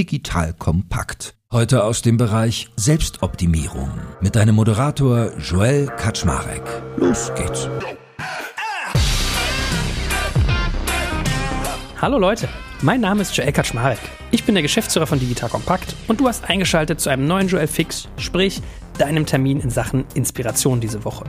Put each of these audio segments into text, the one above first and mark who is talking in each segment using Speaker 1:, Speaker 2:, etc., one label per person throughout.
Speaker 1: digital kompakt. Heute aus dem Bereich Selbstoptimierung mit deinem Moderator Joel Kaczmarek. Los geht's.
Speaker 2: Hallo Leute, mein Name ist Joel Kaczmarek. Ich bin der Geschäftsführer von Digital Kompakt und du hast eingeschaltet zu einem neuen Joel Fix, sprich deinem Termin in Sachen Inspiration diese Woche.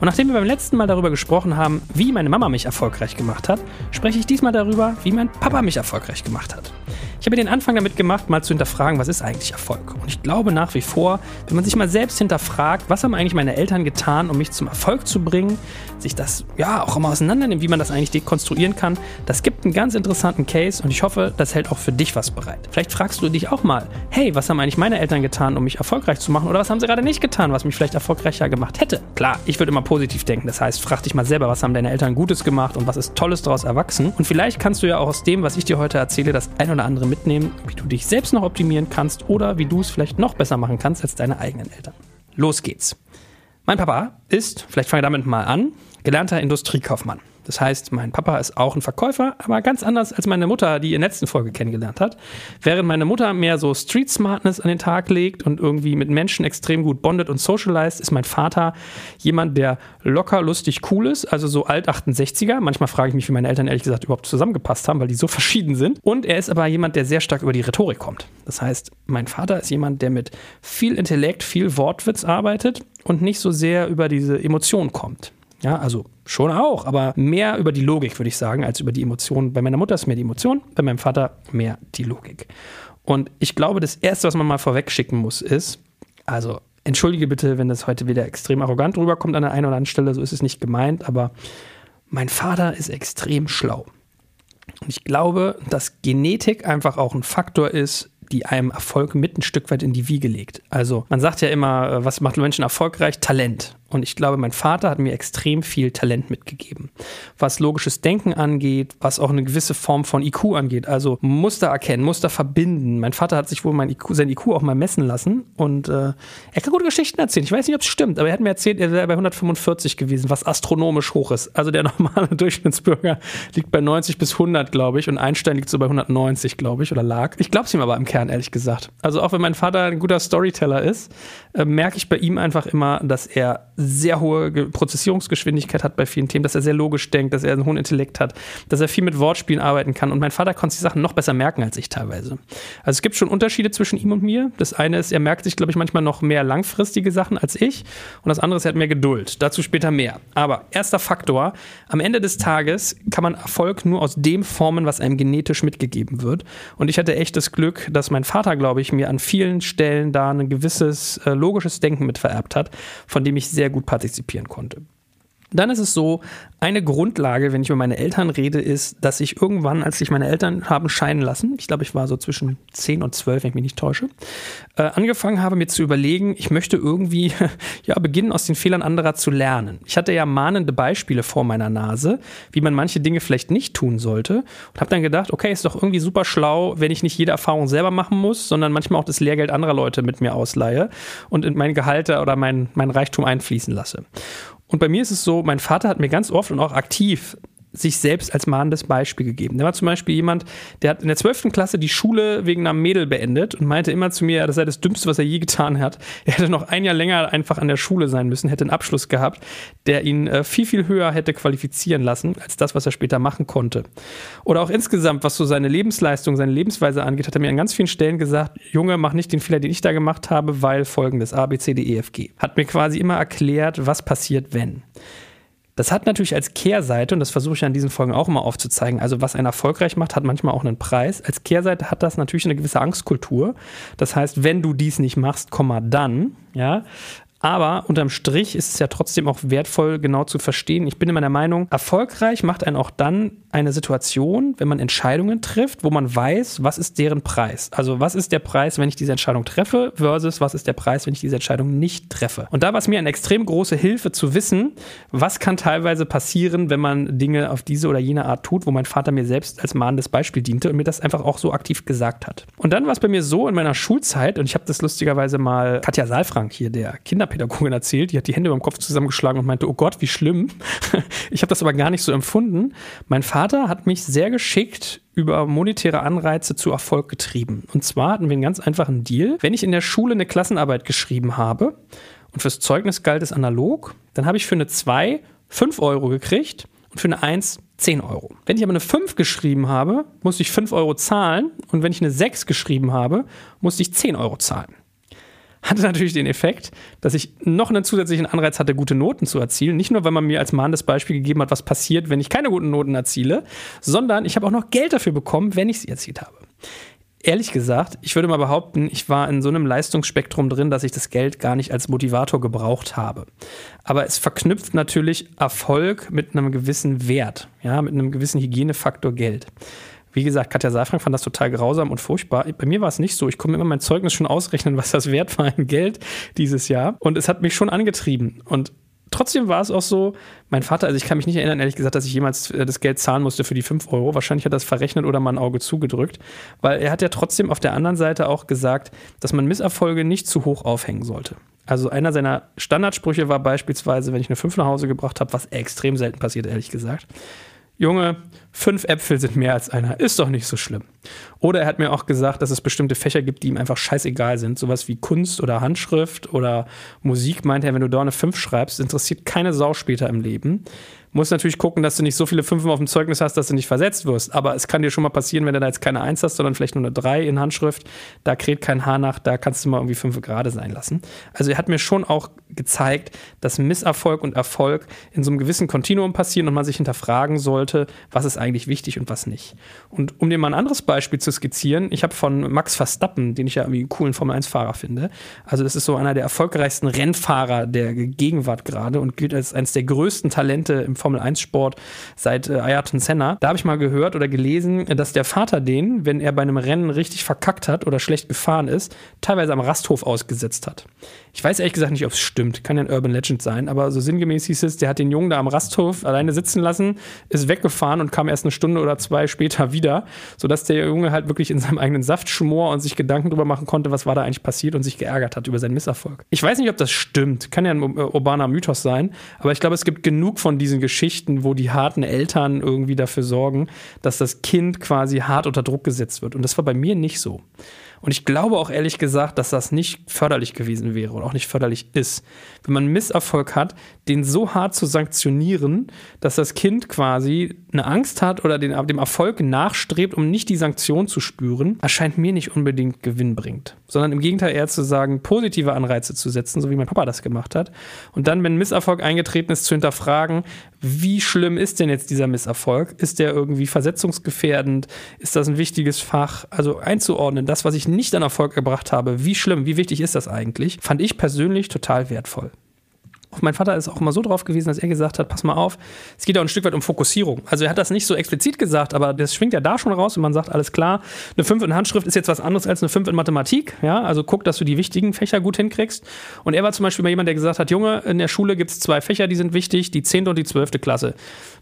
Speaker 2: Und nachdem wir beim letzten Mal darüber gesprochen haben, wie meine Mama mich erfolgreich gemacht hat, spreche ich diesmal darüber, wie mein Papa mich erfolgreich gemacht hat. Ich habe den Anfang damit gemacht, mal zu hinterfragen, was ist eigentlich Erfolg? Und ich glaube nach wie vor, wenn man sich mal selbst hinterfragt, was haben eigentlich meine Eltern getan, um mich zum Erfolg zu bringen, sich das ja auch immer auseinandernimmt, wie man das eigentlich dekonstruieren kann, das gibt einen ganz interessanten Case und ich hoffe, das hält auch für dich was bereit. Vielleicht fragst du dich auch mal, hey, was haben eigentlich meine Eltern getan, um mich erfolgreich zu machen oder was haben sie gerade nicht getan, was mich vielleicht erfolgreicher gemacht hätte? Klar, ich würde immer positiv denken, das heißt, frag dich mal selber, was haben deine Eltern Gutes gemacht und was ist Tolles daraus erwachsen und vielleicht kannst du ja auch aus dem, was ich dir heute erzähle, das ein oder andere mitnehmen, wie du dich selbst noch optimieren kannst oder wie du es vielleicht noch besser machen kannst als deine eigenen Eltern. Los geht's. Mein Papa ist, vielleicht fange ich damit mal an, gelernter Industriekaufmann. Das heißt, mein Papa ist auch ein Verkäufer, aber ganz anders als meine Mutter, die in der letzten Folge kennengelernt hat. Während meine Mutter mehr so Street Smartness an den Tag legt und irgendwie mit Menschen extrem gut bondet und socialized, ist mein Vater jemand, der locker, lustig, cool ist, also so alt 68er. Manchmal frage ich mich, wie meine Eltern ehrlich gesagt überhaupt zusammengepasst haben, weil die so verschieden sind. Und er ist aber jemand, der sehr stark über die Rhetorik kommt. Das heißt, mein Vater ist jemand, der mit viel Intellekt, viel Wortwitz arbeitet und nicht so sehr über diese Emotionen kommt. Ja, also schon auch, aber mehr über die Logik, würde ich sagen, als über die Emotionen. Bei meiner Mutter ist mehr die Emotion, bei meinem Vater mehr die Logik. Und ich glaube, das Erste, was man mal vorweg schicken muss, ist, also entschuldige bitte, wenn das heute wieder extrem arrogant rüberkommt an der einen oder anderen Stelle, so ist es nicht gemeint, aber mein Vater ist extrem schlau. Und ich glaube, dass Genetik einfach auch ein Faktor ist, die einem Erfolg mit ein Stück weit in die Wiege legt. Also man sagt ja immer, äh, was macht Menschen erfolgreich? Talent. Und ich glaube, mein Vater hat mir extrem viel Talent mitgegeben. Was logisches Denken angeht, was auch eine gewisse Form von IQ angeht. Also Muster erkennen, Muster verbinden. Mein Vater hat sich wohl mein IQ, sein IQ auch mal messen lassen. Und äh, er kann gute Geschichten erzählen. Ich weiß nicht, ob es stimmt, aber er hat mir erzählt, er wäre bei 145 gewesen, was astronomisch hoch ist. Also der normale Durchschnittsbürger liegt bei 90 bis 100, glaube ich. Und Einstein liegt so bei 190, glaube ich, oder lag. Ich glaube es ihm aber im Kern, ehrlich gesagt. Also auch wenn mein Vater ein guter Storyteller ist, äh, merke ich bei ihm einfach immer, dass er sehr hohe Prozessierungsgeschwindigkeit hat bei vielen Themen, dass er sehr logisch denkt, dass er einen hohen Intellekt hat, dass er viel mit Wortspielen arbeiten kann. Und mein Vater konnte die Sachen noch besser merken als ich teilweise. Also es gibt schon Unterschiede zwischen ihm und mir. Das eine ist, er merkt sich, glaube ich, manchmal noch mehr langfristige Sachen als ich. Und das andere ist, er hat mehr Geduld. Dazu später mehr. Aber erster Faktor, am Ende des Tages kann man Erfolg nur aus dem formen, was einem genetisch mitgegeben wird. Und ich hatte echt das Glück, dass mein Vater, glaube ich, mir an vielen Stellen da ein gewisses äh, logisches Denken mit vererbt hat, von dem ich sehr sehr gut partizipieren konnte. Dann ist es so, eine Grundlage, wenn ich über meine Eltern rede, ist, dass ich irgendwann, als sich meine Eltern haben scheiden lassen, ich glaube, ich war so zwischen 10 und 12, wenn ich mich nicht täusche, äh, angefangen habe, mir zu überlegen, ich möchte irgendwie ja, beginnen, aus den Fehlern anderer zu lernen. Ich hatte ja mahnende Beispiele vor meiner Nase, wie man manche Dinge vielleicht nicht tun sollte und habe dann gedacht, okay, ist doch irgendwie super schlau, wenn ich nicht jede Erfahrung selber machen muss, sondern manchmal auch das Lehrgeld anderer Leute mit mir ausleihe und in mein Gehalt oder mein, mein Reichtum einfließen lasse. Und bei mir ist es so, mein Vater hat mir ganz oft und auch aktiv sich selbst als mahnendes Beispiel gegeben. Der war zum Beispiel jemand, der hat in der 12. Klasse die Schule wegen einer Mädel beendet und meinte immer zu mir, das sei das Dümmste, was er je getan hat. Er hätte noch ein Jahr länger einfach an der Schule sein müssen, hätte einen Abschluss gehabt, der ihn äh, viel, viel höher hätte qualifizieren lassen, als das, was er später machen konnte. Oder auch insgesamt, was so seine Lebensleistung, seine Lebensweise angeht, hat er mir an ganz vielen Stellen gesagt, Junge, mach nicht den Fehler, den ich da gemacht habe, weil folgendes, A, B, C, D, E, F, G. Hat mir quasi immer erklärt, was passiert, wenn. Das hat natürlich als Kehrseite, und das versuche ich an diesen Folgen auch immer aufzuzeigen, also was einen erfolgreich macht, hat manchmal auch einen Preis. Als Kehrseite hat das natürlich eine gewisse Angstkultur. Das heißt, wenn du dies nicht machst, Komma dann, ja, aber unterm Strich ist es ja trotzdem auch wertvoll, genau zu verstehen. Ich bin immer der Meinung, erfolgreich macht einen auch dann eine Situation, wenn man Entscheidungen trifft, wo man weiß, was ist deren Preis. Also was ist der Preis, wenn ich diese Entscheidung treffe, versus was ist der Preis, wenn ich diese Entscheidung nicht treffe. Und da war es mir eine extrem große Hilfe zu wissen, was kann teilweise passieren, wenn man Dinge auf diese oder jene Art tut, wo mein Vater mir selbst als mahnendes Beispiel diente und mir das einfach auch so aktiv gesagt hat. Und dann war es bei mir so in meiner Schulzeit, und ich habe das lustigerweise mal Katja Saalfrank hier, der Kinder Kinderpädagogin erzählt, die hat die Hände über dem Kopf zusammengeschlagen und meinte, oh Gott, wie schlimm. Ich habe das aber gar nicht so empfunden. Mein Vater hat mich sehr geschickt über monetäre Anreize zu Erfolg getrieben. Und zwar hatten wir einen ganz einfachen Deal. Wenn ich in der Schule eine Klassenarbeit geschrieben habe und fürs Zeugnis galt es analog, dann habe ich für eine 2 5 Euro gekriegt und für eine 1 10 Euro. Wenn ich aber eine 5 geschrieben habe, musste ich 5 Euro zahlen und wenn ich eine 6 geschrieben habe, musste ich 10 Euro zahlen. Hatte natürlich den Effekt, dass ich noch einen zusätzlichen Anreiz hatte, gute Noten zu erzielen. Nicht nur, weil man mir als mahnendes Beispiel gegeben hat, was passiert, wenn ich keine guten Noten erziele, sondern ich habe auch noch Geld dafür bekommen, wenn ich sie erzielt habe ehrlich gesagt, ich würde mal behaupten, ich war in so einem Leistungsspektrum drin, dass ich das Geld gar nicht als Motivator gebraucht habe. Aber es verknüpft natürlich Erfolg mit einem gewissen Wert, ja, mit einem gewissen Hygienefaktor Geld. Wie gesagt, Katja Seifrank fand das total grausam und furchtbar. Bei mir war es nicht so. Ich konnte mir immer mein Zeugnis schon ausrechnen, was das wert war in Geld dieses Jahr. Und es hat mich schon angetrieben. Und trotzdem war es auch so, mein Vater, also ich kann mich nicht erinnern, ehrlich gesagt, dass ich jemals äh, das Geld zahlen musste für die 5 Euro. Wahrscheinlich hat er das verrechnet oder mal ein Auge zugedrückt. Weil er hat ja trotzdem auf der anderen Seite auch gesagt, dass man Misserfolge nicht zu hoch aufhängen sollte. Also einer seiner Standardsprüche war beispielsweise, wenn ich eine 5 nach Hause gebracht habe, was extrem selten passiert, ehrlich gesagt. Junge, fünf Äpfel sind mehr als einer, ist doch nicht so schlimm. Oder er hat mir auch gesagt, dass es bestimmte Fächer gibt, die ihm einfach scheißegal sind. Sowas wie Kunst oder Handschrift oder Musik, meint er, wenn du da eine 5 schreibst, interessiert keine Sau später im Leben. Muss natürlich gucken, dass du nicht so viele Fünfen auf dem Zeugnis hast, dass du nicht versetzt wirst. Aber es kann dir schon mal passieren, wenn du da jetzt keine Eins hast, sondern vielleicht nur eine Drei in Handschrift. Da kräht kein Haar nach, da kannst du mal irgendwie fünf gerade sein lassen. Also er hat mir schon auch gezeigt, dass Misserfolg und Erfolg in so einem gewissen Kontinuum passieren und man sich hinterfragen sollte, was ist eigentlich wichtig und was nicht. Und um dir mal ein anderes Beispiel zu skizzieren, ich habe von Max Verstappen, den ich ja irgendwie einen coolen Formel-1-Fahrer finde, also das ist so einer der erfolgreichsten Rennfahrer der Gegenwart gerade und gilt als eines der größten Talente im Formel-1-Sport seit äh, Ayrton Senna. Da habe ich mal gehört oder gelesen, dass der Vater den, wenn er bei einem Rennen richtig verkackt hat oder schlecht gefahren ist, teilweise am Rasthof ausgesetzt hat. Ich weiß ehrlich gesagt nicht, ob es stimmt. Kann ja ein Urban Legend sein, aber so sinngemäß hieß es, der hat den Jungen da am Rasthof alleine sitzen lassen, ist weggefahren und kam erst eine Stunde oder zwei später wieder, sodass der Junge halt wirklich in seinem eigenen Saft schmor und sich Gedanken darüber machen konnte, was war da eigentlich passiert und sich geärgert hat über seinen Misserfolg. Ich weiß nicht, ob das stimmt. Kann ja ein äh, urbaner Mythos sein, aber ich glaube, es gibt genug von diesen Geschichten, wo die harten Eltern irgendwie dafür sorgen, dass das Kind quasi hart unter Druck gesetzt wird. Und das war bei mir nicht so. Und ich glaube auch ehrlich gesagt, dass das nicht förderlich gewesen wäre oder auch nicht förderlich ist. Wenn man Misserfolg hat, den so hart zu sanktionieren, dass das Kind quasi eine Angst hat oder den, dem Erfolg nachstrebt, um nicht die Sanktion zu spüren, erscheint mir nicht unbedingt gewinnbringend. Sondern im Gegenteil eher zu sagen, positive Anreize zu setzen, so wie mein Papa das gemacht hat. Und dann, wenn Misserfolg eingetreten ist, zu hinterfragen, wie schlimm ist denn jetzt dieser Misserfolg? Ist der irgendwie versetzungsgefährdend? Ist das ein wichtiges Fach? Also einzuordnen, das, was ich nicht an Erfolg gebracht habe, wie schlimm, wie wichtig ist das eigentlich, fand ich persönlich total wertvoll. Mein Vater ist auch immer so drauf gewesen, dass er gesagt hat, pass mal auf, es geht auch ein Stück weit um Fokussierung. Also er hat das nicht so explizit gesagt, aber das schwingt ja da schon raus und man sagt, alles klar, eine 5 in Handschrift ist jetzt was anderes als eine 5 in Mathematik. Ja, also guck, dass du die wichtigen Fächer gut hinkriegst. Und er war zum Beispiel mal jemand, der gesagt hat, Junge, in der Schule gibt es zwei Fächer, die sind wichtig, die 10. und die 12. Klasse,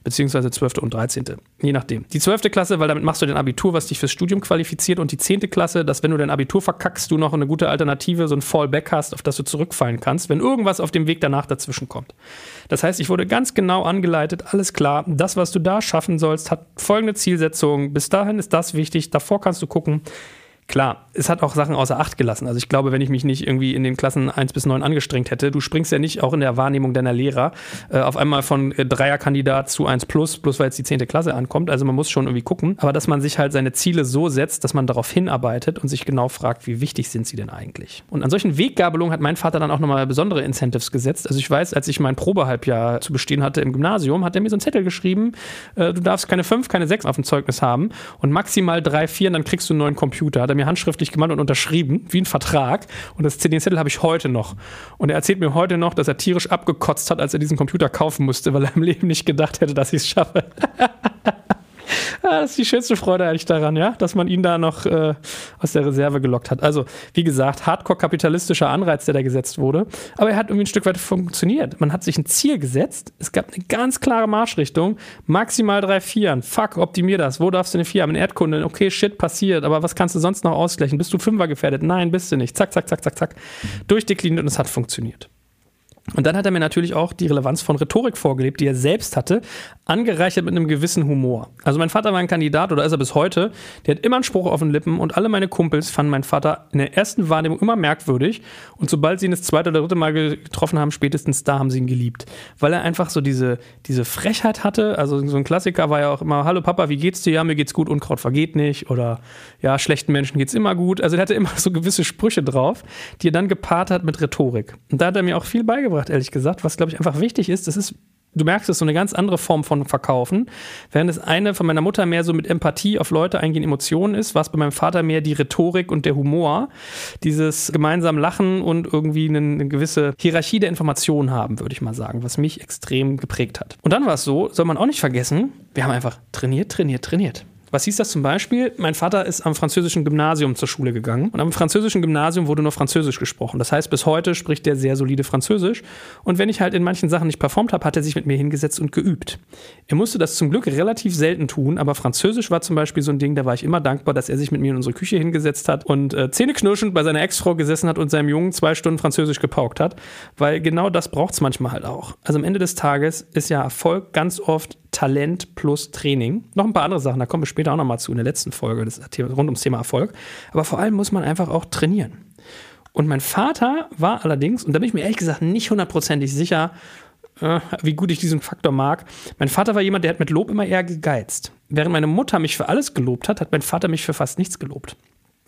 Speaker 2: beziehungsweise 12. und 13. Je nachdem. Die 12. Klasse, weil damit machst du dein Abitur, was dich fürs Studium qualifiziert und die 10. Klasse, dass wenn du dein Abitur verkackst, du noch eine gute Alternative, so ein Fallback hast, auf das du zurückfallen kannst, wenn irgendwas auf dem Weg danach dazwischen kommt. Das heißt, ich wurde ganz genau angeleitet, alles klar, das, was du da schaffen sollst, hat folgende Zielsetzung. Bis dahin ist das wichtig, davor kannst du gucken, Klar, es hat auch Sachen außer Acht gelassen. Also ich glaube, wenn ich mich nicht irgendwie in den Klassen 1 bis 9 angestrengt hätte, du springst ja nicht auch in der Wahrnehmung deiner Lehrer äh, auf einmal von äh, Dreierkandidat zu 1 plus, bloß weil jetzt die 10. Klasse ankommt. Also man muss schon irgendwie gucken. Aber dass man sich halt seine Ziele so setzt, dass man darauf hinarbeitet und sich genau fragt, wie wichtig sind sie denn eigentlich? Und an solchen Weggabelungen hat mein Vater dann auch nochmal besondere Incentives gesetzt. Also ich weiß, als ich mein Probehalbjahr zu bestehen hatte im Gymnasium, hat er mir so einen Zettel geschrieben, äh, du darfst keine 5, keine 6 auf dem Zeugnis haben und maximal 3, 4, dann kriegst du einen neuen Computer. Hat mir handschriftlich gemalt und unterschrieben, wie ein Vertrag. Und das CD-Zettel habe ich heute noch. Und er erzählt mir heute noch, dass er tierisch abgekotzt hat, als er diesen Computer kaufen musste, weil er im Leben nicht gedacht hätte, dass ich es schaffe. das ist die schönste Freude eigentlich daran, ja, dass man ihn da noch äh, aus der Reserve gelockt hat. Also, wie gesagt, hardcore-kapitalistischer Anreiz, der da gesetzt wurde. Aber er hat irgendwie ein Stück weit funktioniert. Man hat sich ein Ziel gesetzt. Es gab eine ganz klare Marschrichtung. Maximal drei Vieren. Fuck, optimier das. Wo darfst du eine Vier haben? In Erdkunde. Okay, shit, passiert. Aber was kannst du sonst noch ausgleichen? Bist du Fünfer gefährdet? Nein, bist du nicht. Zack, zack, zack, zack, zack. Durchdekliniert und es hat funktioniert. Und dann hat er mir natürlich auch die Relevanz von Rhetorik vorgelebt, die er selbst hatte, angereichert mit einem gewissen Humor. Also mein Vater war ein Kandidat oder ist er bis heute, der hat immer einen Spruch auf den Lippen und alle meine Kumpels fanden meinen Vater in der ersten Wahrnehmung immer merkwürdig und sobald sie ihn das zweite oder dritte Mal getroffen haben, spätestens da haben sie ihn geliebt. Weil er einfach so diese, diese Frechheit hatte, also so ein Klassiker war ja auch immer, hallo Papa, wie geht's dir? Ja, mir geht's gut, Unkraut vergeht nicht oder ja, schlechten Menschen geht's immer gut. Also er hatte immer so gewisse Sprüche drauf, die er dann gepaart hat mit Rhetorik. Und da hat er mir auch viel beigebracht, ehrlich gesagt, was glaube ich einfach wichtig ist, das ist du merkst es, so eine ganz andere Form von Verkaufen. Während es eine von meiner Mutter mehr so mit Empathie auf Leute eingehen, Emotionen ist, war es bei meinem Vater mehr die Rhetorik und der Humor. Dieses gemeinsam Lachen und irgendwie eine, eine gewisse Hierarchie der Informationen haben, würde ich mal sagen, was mich extrem geprägt hat. Und dann war es so, soll man auch nicht vergessen, wir haben einfach trainiert, trainiert, trainiert. Was hieß das zum Beispiel? Mein Vater ist am französischen Gymnasium zur Schule gegangen und am französischen Gymnasium wurde nur Französisch gesprochen. Das heißt, bis heute spricht er sehr solide Französisch. Und wenn ich halt in manchen Sachen nicht performt habe, hat er sich mit mir hingesetzt und geübt. Er musste das zum Glück relativ selten tun, aber Französisch war zum Beispiel so ein Ding, da war ich immer dankbar, dass er sich mit mir in unsere Küche hingesetzt hat und äh, zähneknirschend bei seiner Ex-Frau gesessen hat und seinem Jungen zwei Stunden Französisch gepaukt hat. Weil genau das braucht es manchmal halt auch. Also am Ende des Tages ist ja Erfolg ganz oft Talent plus Training. Noch ein paar andere Sachen, da kommen wir später auch nochmal zu in der letzten Folge das rund ums Thema Erfolg. Aber vor allem muss man einfach auch trainieren. Und mein Vater war allerdings, und da bin ich mir ehrlich gesagt nicht hundertprozentig sicher, äh, wie gut ich diesen Faktor mag. Mein Vater war jemand, der hat mit Lob immer eher gegeizt. Während meine Mutter mich für alles gelobt hat, hat mein Vater mich für fast nichts gelobt.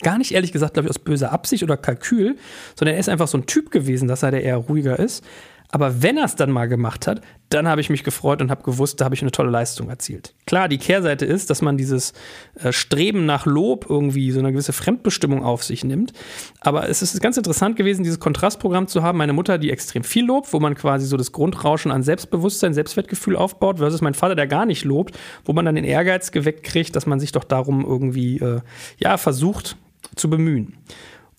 Speaker 2: Gar nicht ehrlich gesagt, glaube ich, aus böser Absicht oder Kalkül, sondern er ist einfach so ein Typ gewesen, dass er der eher ruhiger ist. Aber wenn er es dann mal gemacht hat, dann habe ich mich gefreut und habe gewusst, da habe ich eine tolle Leistung erzielt. Klar, die Kehrseite ist, dass man dieses äh, Streben nach Lob irgendwie so eine gewisse Fremdbestimmung auf sich nimmt. Aber es ist ganz interessant gewesen, dieses Kontrastprogramm zu haben. Meine Mutter, die extrem viel lobt, wo man quasi so das Grundrauschen an Selbstbewusstsein, Selbstwertgefühl aufbaut, versus mein Vater, der gar nicht lobt, wo man dann den Ehrgeiz geweckt kriegt, dass man sich doch darum irgendwie, äh, ja, versucht zu bemühen.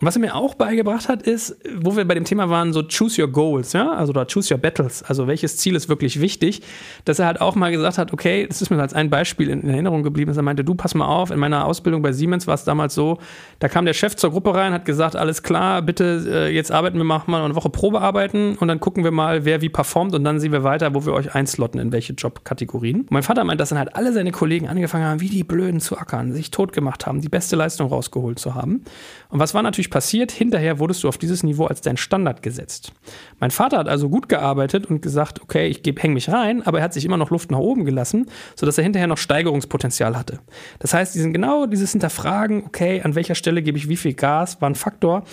Speaker 2: Was er mir auch beigebracht hat, ist, wo wir bei dem Thema waren, so choose your goals, ja, also da choose your battles, also welches Ziel ist wirklich wichtig, dass er halt auch mal gesagt hat, okay, das ist mir als ein Beispiel in Erinnerung geblieben, dass er meinte, du pass mal auf, in meiner Ausbildung bei Siemens war es damals so, da kam der Chef zur Gruppe rein, hat gesagt, alles klar, bitte, äh, jetzt arbeiten wir, machen mal eine Woche Probearbeiten und dann gucken wir mal, wer wie performt und dann sehen wir weiter, wo wir euch einslotten, in welche Jobkategorien. Und mein Vater meint, dass dann halt alle seine Kollegen angefangen haben, wie die Blöden zu ackern, sich tot gemacht haben, die beste Leistung rausgeholt zu haben. Und was war natürlich natürlich passiert, hinterher wurdest du auf dieses Niveau als dein Standard gesetzt. Mein Vater hat also gut gearbeitet und gesagt, okay, ich hänge mich rein, aber er hat sich immer noch Luft nach oben gelassen, sodass er hinterher noch Steigerungspotenzial hatte. Das heißt, diesen, genau dieses Hinterfragen, okay, an welcher Stelle gebe ich wie viel Gas, war ein Faktor,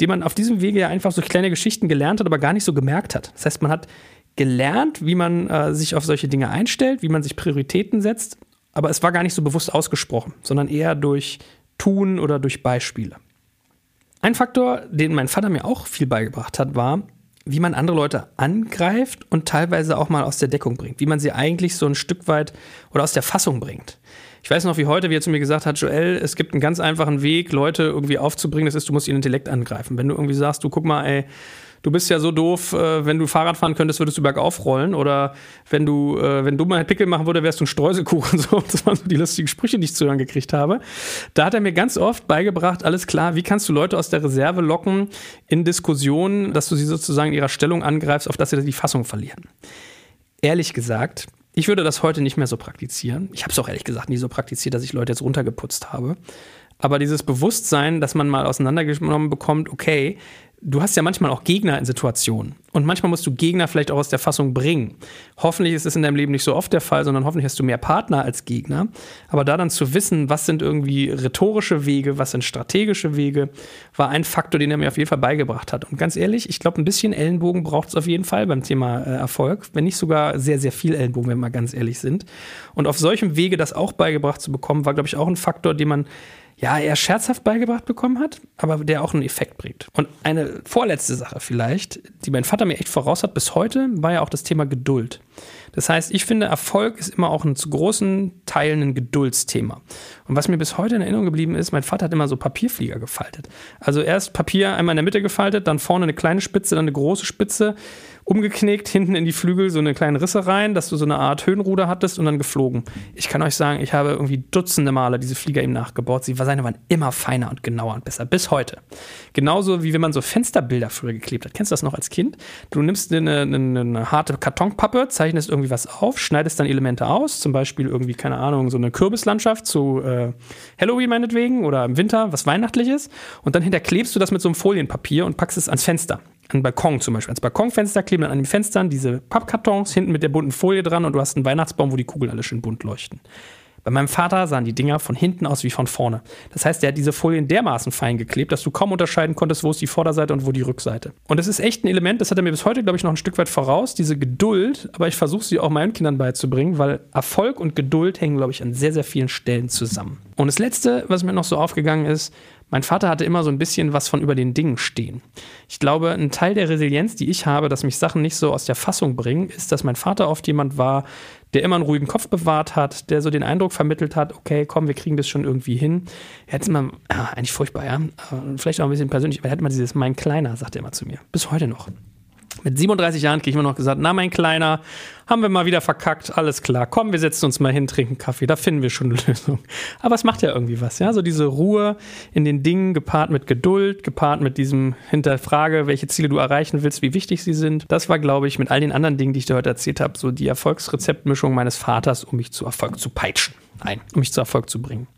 Speaker 2: den man auf diesem Wege ja einfach so kleine Geschichten gelernt hat, aber gar nicht so gemerkt hat. Das heißt, man hat gelernt, wie man äh, sich auf solche Dinge einstellt, wie man sich Prioritäten setzt, aber es war gar nicht so bewusst ausgesprochen, sondern eher durch Tun oder durch Beispiele. Ein Faktor, den mein Vater mir auch viel beigebracht hat, war, wie man andere Leute angreift und teilweise auch mal aus der Deckung bringt. Wie man sie eigentlich so ein Stück weit oder aus der Fassung bringt. Ich weiß noch, wie heute, wie er zu mir gesagt hat, Joel, es gibt einen ganz einfachen Weg, Leute irgendwie aufzubringen. Das ist, du musst ihren Intellekt angreifen. Wenn du irgendwie sagst, du guck mal, ey, du bist ja so doof, äh, wenn du Fahrrad fahren könntest, würdest du bergauf rollen. Oder wenn du, äh, wenn du mal Pickel machen würde, wärst du ein Streuselkuchen. So, das waren so die lustigen Sprüche, die ich zu hören gekriegt habe. Da hat er mir ganz oft beigebracht, alles klar, wie kannst du Leute aus der Reserve locken in Diskussionen, dass du sie sozusagen in ihrer Stellung angreifst, auf dass sie die Fassung verlieren. Ehrlich gesagt, ich würde das heute nicht mehr so praktizieren. Ich habe es auch ehrlich gesagt nie so praktiziert, dass ich Leute jetzt runtergeputzt habe. Aber dieses Bewusstsein, dass man mal auseinandergenommen bekommt, okay, du hast ja manchmal auch Gegner in Situationen. Und manchmal musst du Gegner vielleicht auch aus der Fassung bringen. Hoffentlich ist es in deinem Leben nicht so oft der Fall, sondern hoffentlich hast du mehr Partner als Gegner. Aber da dann zu wissen, was sind irgendwie rhetorische Wege, was sind strategische Wege, war ein Faktor, den er mir auf jeden Fall beigebracht hat. Und ganz ehrlich, ich glaube, ein bisschen Ellenbogen braucht es auf jeden Fall beim Thema äh, Erfolg, wenn nicht sogar sehr, sehr viel Ellenbogen, wenn wir mal ganz ehrlich sind. Und auf solchem Wege das auch beigebracht zu bekommen, war, glaube ich, auch ein Faktor, den man ja, eher scherzhaft beigebracht bekommen hat, aber der auch einen Effekt bringt. Und eine vorletzte Sache vielleicht, die mein Vater mir echt voraus hat bis heute, war ja auch das Thema Geduld. Das heißt, ich finde, Erfolg ist immer auch ein zu großen Teilen ein Geduldsthema. Und was mir bis heute in Erinnerung geblieben ist, mein Vater hat immer so Papierflieger gefaltet. Also erst Papier einmal in der Mitte gefaltet, dann vorne eine kleine Spitze, dann eine große Spitze umgeknickt, hinten in die Flügel so eine kleine Risse rein, dass du so eine Art Höhenruder hattest und dann geflogen. Ich kann euch sagen, ich habe irgendwie dutzende Male diese Flieger ihm nachgebaut. Sie seine waren immer feiner und genauer und besser, bis heute. Genauso wie wenn man so Fensterbilder früher geklebt hat. Kennst du das noch als Kind? Du nimmst eine, eine, eine harte Kartonpappe, zeichnest irgendwie was auf, schneidest dann Elemente aus, zum Beispiel irgendwie, keine Ahnung, so eine Kürbislandschaft zu äh, Halloween meinetwegen oder im Winter was Weihnachtliches und dann hinterklebst du das mit so einem Folienpapier und packst es ans Fenster an Balkon zum Beispiel. Ans Balkonfenster kleben dann an den Fenstern diese Pappkartons hinten mit der bunten Folie dran und du hast einen Weihnachtsbaum, wo die Kugeln alle schön bunt leuchten. Bei meinem Vater sahen die Dinger von hinten aus wie von vorne. Das heißt, der hat diese Folien dermaßen fein geklebt, dass du kaum unterscheiden konntest, wo ist die Vorderseite und wo die Rückseite. Und das ist echt ein Element, das hat er mir bis heute, glaube ich, noch ein Stück weit voraus, diese Geduld, aber ich versuche sie auch meinen Kindern beizubringen, weil Erfolg und Geduld hängen, glaube ich, an sehr, sehr vielen Stellen zusammen. Und das Letzte, was mir noch so aufgegangen ist, mein Vater hatte immer so ein bisschen was von über den Dingen stehen. Ich glaube, ein Teil der Resilienz, die ich habe, dass mich Sachen nicht so aus der Fassung bringen, ist, dass mein Vater oft jemand war, der immer einen ruhigen Kopf bewahrt hat, der so den Eindruck vermittelt hat, okay, komm, wir kriegen das schon irgendwie hin. Er hat immer, ja, eigentlich furchtbar, ja, vielleicht auch ein bisschen persönlich, aber er hat immer dieses mein Kleiner, sagt er immer zu mir, bis heute noch. Mit 37 Jahren kriege ich immer noch gesagt, na mein Kleiner, haben wir mal wieder verkackt, alles klar, komm, wir setzen uns mal hin, trinken Kaffee, da finden wir schon eine Lösung. Aber es macht ja irgendwie was, ja, so diese Ruhe in den Dingen, gepaart mit Geduld, gepaart mit diesem Hinterfrage, welche Ziele du erreichen willst, wie wichtig sie sind. Das war, glaube ich, mit all den anderen Dingen, die ich dir heute erzählt habe, so die Erfolgsrezeptmischung meines Vaters, um mich zu Erfolg zu peitschen. Nein, um mich zu Erfolg zu bringen.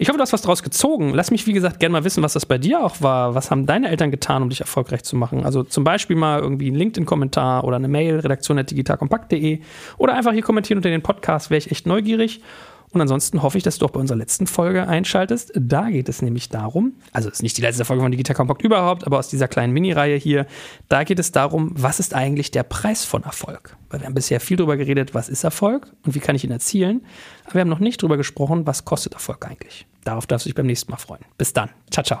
Speaker 2: Ich hoffe, du hast was draus gezogen. Lass mich, wie gesagt, gerne mal wissen, was das bei dir auch war. Was haben deine Eltern getan, um dich erfolgreich zu machen? Also zum Beispiel mal irgendwie einen LinkedIn-Kommentar oder eine Mail, redaktion.digitalkompakt.de oder einfach hier kommentieren unter den Podcast, wäre ich echt neugierig. Und ansonsten hoffe ich, dass du auch bei unserer letzten Folge einschaltest. Da geht es nämlich darum, also ist nicht die letzte Folge von Digital Compact überhaupt, aber aus dieser kleinen Mini-Reihe hier, da geht es darum, was ist eigentlich der Preis von Erfolg? Weil wir haben bisher viel darüber geredet, was ist Erfolg und wie kann ich ihn erzielen. Aber wir haben noch nicht darüber gesprochen, was kostet Erfolg eigentlich. Darauf darfst du dich beim nächsten Mal freuen. Bis dann. Ciao, ciao.